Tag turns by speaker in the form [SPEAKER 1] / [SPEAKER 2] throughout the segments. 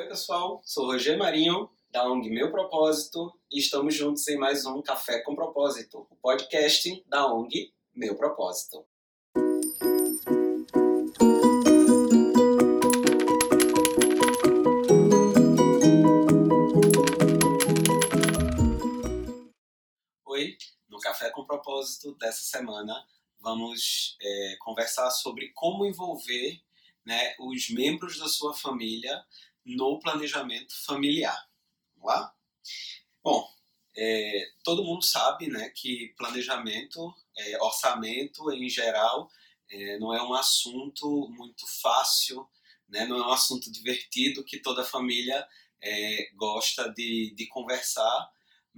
[SPEAKER 1] Oi, pessoal. Sou Roger Marinho, da ONG Meu Propósito, e estamos juntos em mais um Café com Propósito, o podcast da ONG Meu Propósito. Oi, no Café com Propósito dessa semana vamos é, conversar sobre como envolver né, os membros da sua família no planejamento familiar. Vamos lá? Bom, é, todo mundo sabe né, que planejamento, é, orçamento em geral, é, não é um assunto muito fácil, né, não é um assunto divertido que toda família é, gosta de, de conversar,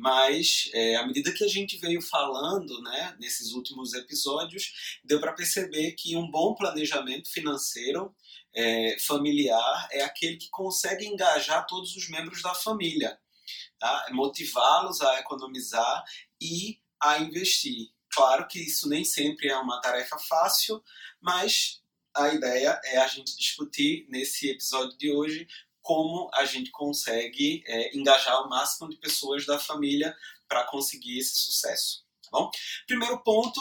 [SPEAKER 1] mas é, à medida que a gente veio falando né, nesses últimos episódios, deu para perceber que um bom planejamento financeiro é, familiar é aquele que consegue engajar todos os membros da família, tá? motivá-los a economizar e a investir. Claro que isso nem sempre é uma tarefa fácil, mas a ideia é a gente discutir nesse episódio de hoje como a gente consegue é, engajar o máximo de pessoas da família para conseguir esse sucesso. Tá bom? Primeiro ponto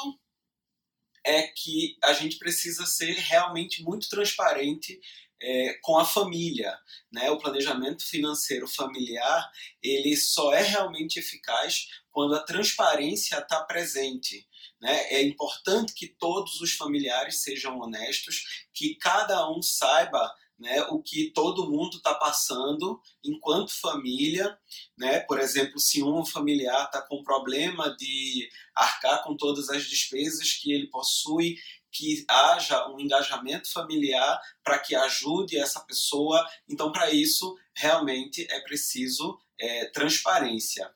[SPEAKER 1] é que a gente precisa ser realmente muito transparente é, com a família, né? O planejamento financeiro familiar ele só é realmente eficaz quando a transparência está presente. Né? É importante que todos os familiares sejam honestos, que cada um saiba né, o que todo mundo está passando enquanto família. Né? Por exemplo, se um familiar está com problema de arcar com todas as despesas que ele possui, que haja um engajamento familiar para que ajude essa pessoa. Então, para isso, realmente é preciso é, transparência.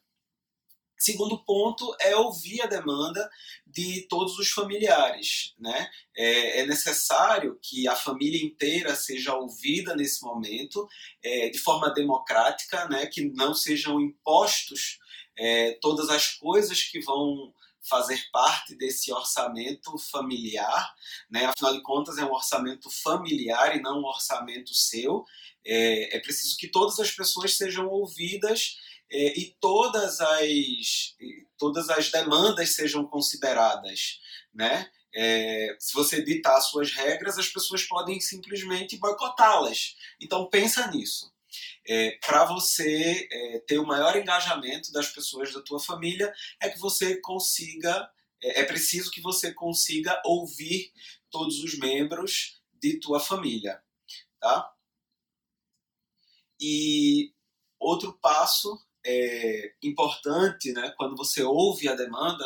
[SPEAKER 1] Segundo ponto é ouvir a demanda de todos os familiares. Né? É, é necessário que a família inteira seja ouvida nesse momento, é, de forma democrática, né? que não sejam impostos é, todas as coisas que vão fazer parte desse orçamento familiar, né? Afinal de contas, é um orçamento familiar e não um orçamento seu. É, é preciso que todas as pessoas sejam ouvidas é, e todas as, todas as demandas sejam consideradas. Né? É, se você ditar suas regras, as pessoas podem simplesmente boicotá-las. Então pensa nisso. É, para você é, ter o maior engajamento das pessoas da tua família, é que você consiga, é, é preciso que você consiga ouvir todos os membros de tua família, tá? E outro passo é, importante, né, quando você ouve a demanda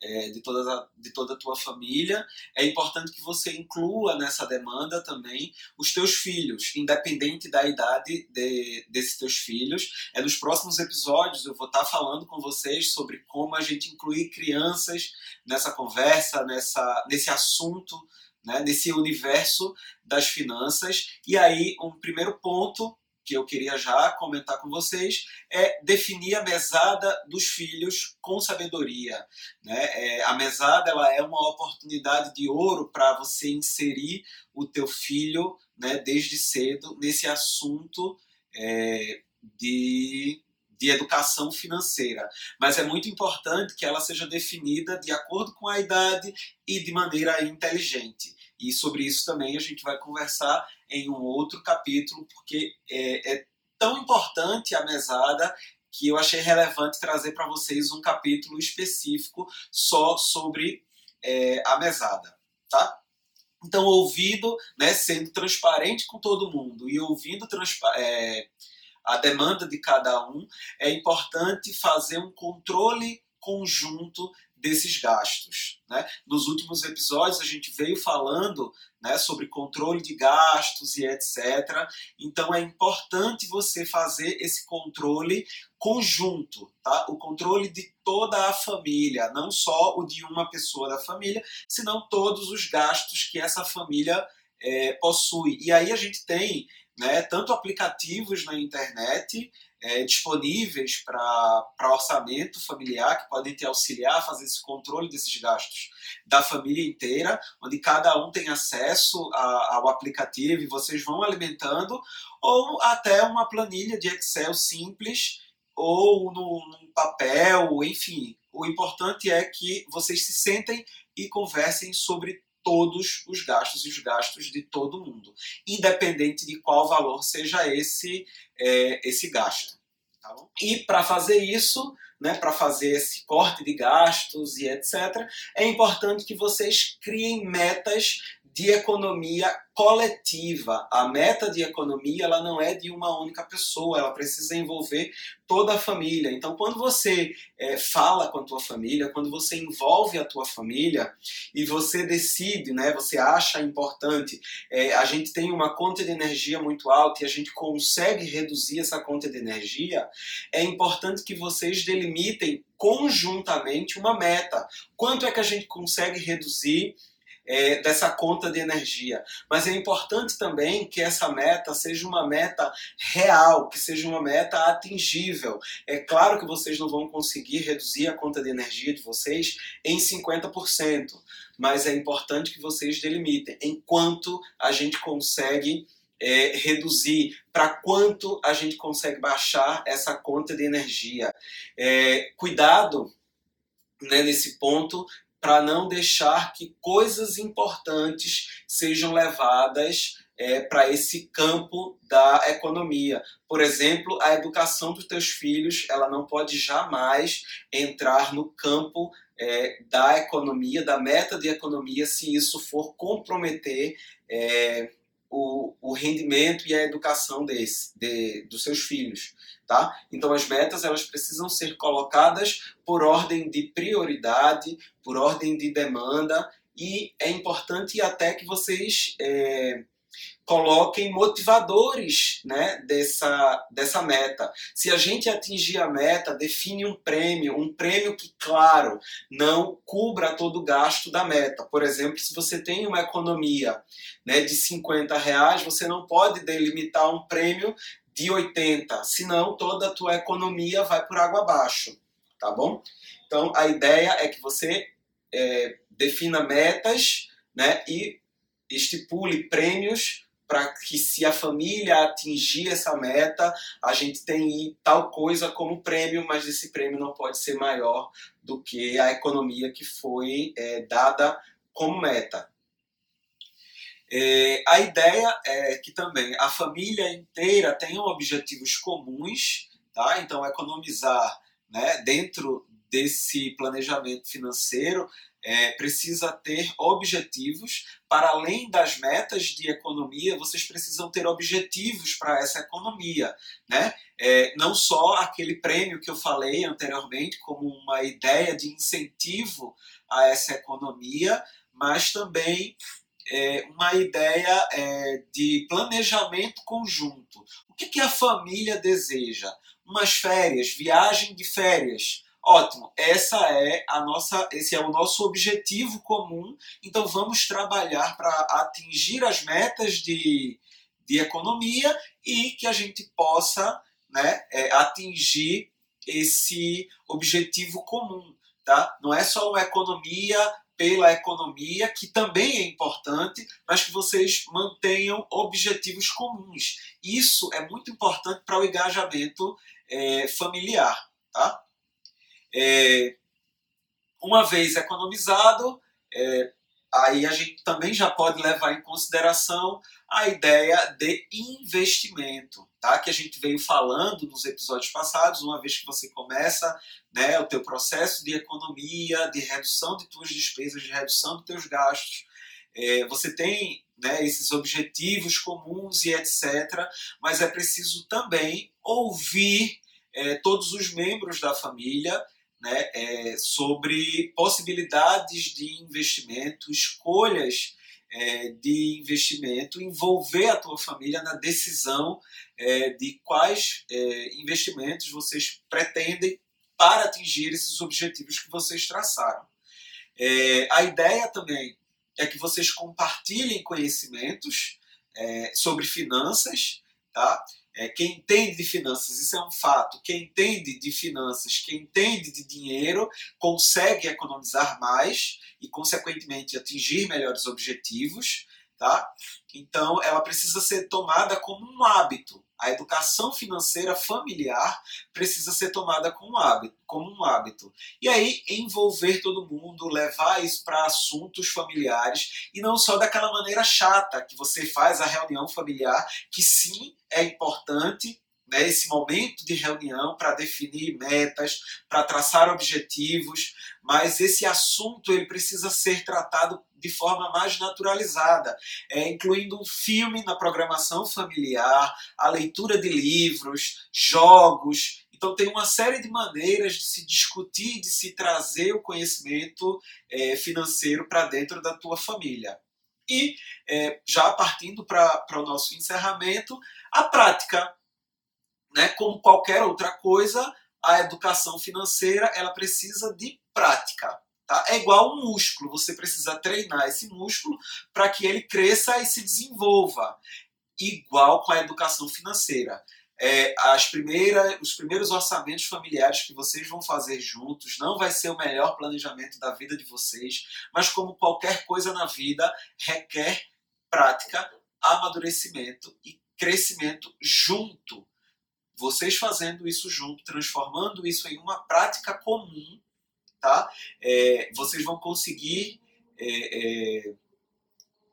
[SPEAKER 1] é, de, toda a, de toda a tua família, é importante que você inclua nessa demanda também os teus filhos, independente da idade de, desses teus filhos. É nos próximos episódios eu vou estar falando com vocês sobre como a gente incluir crianças nessa conversa, nessa, nesse assunto, né, nesse universo das finanças. E aí, um primeiro ponto que eu queria já comentar com vocês é definir a mesada dos filhos com sabedoria. Né? É, a mesada ela é uma oportunidade de ouro para você inserir o teu filho né, desde cedo nesse assunto é, de de educação financeira, mas é muito importante que ela seja definida de acordo com a idade e de maneira inteligente. E sobre isso também a gente vai conversar em um outro capítulo, porque é, é tão importante a mesada que eu achei relevante trazer para vocês um capítulo específico só sobre é, a mesada, tá? Então, ouvido, né, sendo transparente com todo mundo e ouvindo é, a demanda de cada um, é importante fazer um controle conjunto desses gastos. Né? Nos últimos episódios a gente veio falando né, sobre controle de gastos e etc. Então é importante você fazer esse controle conjunto, tá? O controle de toda a família, não só o de uma pessoa da família, senão todos os gastos que essa família é, possui. E aí a gente tem né, tanto aplicativos na internet é, disponíveis para orçamento familiar, que podem te auxiliar a fazer esse controle desses gastos da família inteira, onde cada um tem acesso a, ao aplicativo e vocês vão alimentando, ou até uma planilha de Excel simples, ou no, num papel, enfim. O importante é que vocês se sentem e conversem sobre todos os gastos e os gastos de todo mundo, independente de qual valor seja esse, é, esse gasto. Tá e para fazer isso, né, para fazer esse corte de gastos e etc., é importante que vocês criem metas de economia coletiva. A meta de economia ela não é de uma única pessoa, ela precisa envolver toda a família. Então, quando você é, fala com a tua família, quando você envolve a tua família e você decide, né, você acha importante, é, a gente tem uma conta de energia muito alta e a gente consegue reduzir essa conta de energia, é importante que vocês delimitem conjuntamente uma meta. Quanto é que a gente consegue reduzir é, dessa conta de energia. Mas é importante também que essa meta seja uma meta real, que seja uma meta atingível. É claro que vocês não vão conseguir reduzir a conta de energia de vocês em 50%, mas é importante que vocês delimitem enquanto a gente consegue é, reduzir, para quanto a gente consegue baixar essa conta de energia. É, cuidado né, nesse ponto para não deixar que coisas importantes sejam levadas é, para esse campo da economia. Por exemplo, a educação dos teus filhos, ela não pode jamais entrar no campo é, da economia, da meta de economia, se isso for comprometer é, o, o rendimento e a educação desse, de, dos seus filhos. Tá? Então as metas elas precisam ser colocadas por ordem de prioridade, por ordem de demanda e é importante até que vocês é, coloquem motivadores né, dessa, dessa meta. Se a gente atingir a meta, define um prêmio, um prêmio que, claro, não cubra todo o gasto da meta. Por exemplo, se você tem uma economia né, de 50 reais, você não pode delimitar um prêmio de 80, senão toda a tua economia vai por água abaixo, tá bom? Então, a ideia é que você é, defina metas né, e estipule prêmios para que se a família atingir essa meta, a gente tem tal coisa como prêmio, mas esse prêmio não pode ser maior do que a economia que foi é, dada como meta. É, a ideia é que também a família inteira tenha objetivos comuns, tá? Então economizar, né, dentro desse planejamento financeiro é, precisa ter objetivos. Para além das metas de economia, vocês precisam ter objetivos para essa economia. Né? É, não só aquele prêmio que eu falei anteriormente, como uma ideia de incentivo a essa economia, mas também é, uma ideia é, de planejamento conjunto. O que, que a família deseja? Umas férias, viagem de férias Ótimo, essa é a nossa, esse é o nosso objetivo comum. Então vamos trabalhar para atingir as metas de, de economia e que a gente possa né, é, atingir esse objetivo comum. Tá? Não é só uma economia pela economia, que também é importante, mas que vocês mantenham objetivos comuns. Isso é muito importante para o engajamento é, familiar. Tá? É, uma vez economizado, é, aí a gente também já pode levar em consideração a ideia de investimento, tá? Que a gente veio falando nos episódios passados, uma vez que você começa né, o teu processo de economia, de redução de tuas despesas, de redução dos teus gastos, é, você tem né, esses objetivos comuns e etc. Mas é preciso também ouvir é, todos os membros da família né, é, sobre possibilidades de investimento, escolhas é, de investimento, envolver a tua família na decisão é, de quais é, investimentos vocês pretendem para atingir esses objetivos que vocês traçaram. É, a ideia também é que vocês compartilhem conhecimentos é, sobre finanças tá? É, quem entende de finanças, isso é um fato. Quem entende de finanças, quem entende de dinheiro, consegue economizar mais e, consequentemente, atingir melhores objetivos. Tá? Então, ela precisa ser tomada como um hábito. A educação financeira familiar precisa ser tomada como um hábito. Como um hábito. E aí, envolver todo mundo, levar isso para assuntos familiares e não só daquela maneira chata que você faz a reunião familiar, que sim é importante, né, esse momento de reunião para definir metas, para traçar objetivos, mas esse assunto ele precisa ser tratado de forma mais naturalizada, é, incluindo um filme na programação familiar, a leitura de livros, jogos. Então tem uma série de maneiras de se discutir, de se trazer o conhecimento é, financeiro para dentro da tua família. E é, já partindo para o nosso encerramento, a prática né? Como qualquer outra coisa, a educação financeira ela precisa de prática. Tá? É igual um músculo, você precisa treinar esse músculo para que ele cresça e se desenvolva. Igual com a educação financeira. É, as primeiras, os primeiros orçamentos familiares que vocês vão fazer juntos não vai ser o melhor planejamento da vida de vocês, mas como qualquer coisa na vida, requer prática, amadurecimento e crescimento junto vocês fazendo isso junto, transformando isso em uma prática comum, tá? É, vocês vão conseguir é, é,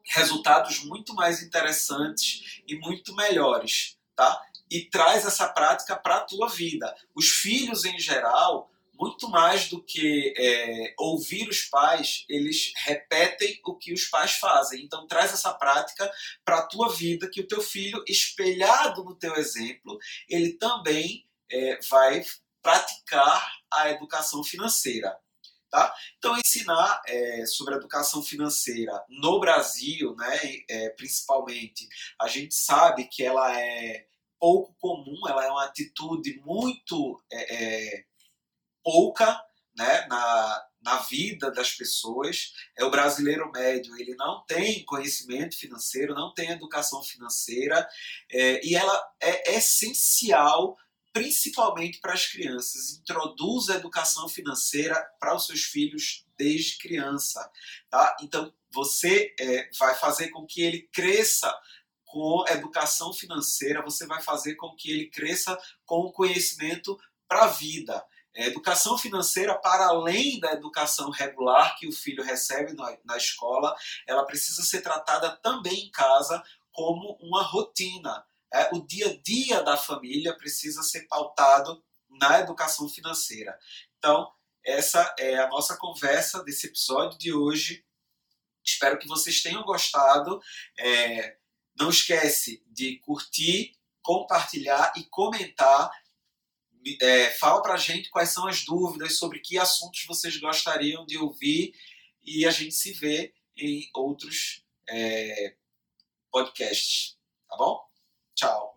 [SPEAKER 1] resultados muito mais interessantes e muito melhores, tá? E traz essa prática para a tua vida. Os filhos em geral muito mais do que é, ouvir os pais, eles repetem o que os pais fazem. Então traz essa prática para a tua vida, que o teu filho, espelhado no teu exemplo, ele também é, vai praticar a educação financeira. Tá? Então, ensinar é, sobre educação financeira no Brasil, né, é, principalmente, a gente sabe que ela é pouco comum, ela é uma atitude muito é, é pouca né, na, na vida das pessoas. É o brasileiro médio, ele não tem conhecimento financeiro, não tem educação financeira, é, e ela é essencial principalmente para as crianças. Introduz a educação financeira para os seus filhos desde criança. Tá? Então, você é, vai fazer com que ele cresça com educação financeira, você vai fazer com que ele cresça com conhecimento para a vida. É, educação financeira, para além da educação regular que o filho recebe na, na escola, ela precisa ser tratada também em casa como uma rotina. É, o dia a dia da família precisa ser pautado na educação financeira. Então, essa é a nossa conversa desse episódio de hoje. Espero que vocês tenham gostado. É, não esquece de curtir, compartilhar e comentar é, fala pra gente quais são as dúvidas, sobre que assuntos vocês gostariam de ouvir e a gente se vê em outros é, podcasts. Tchau.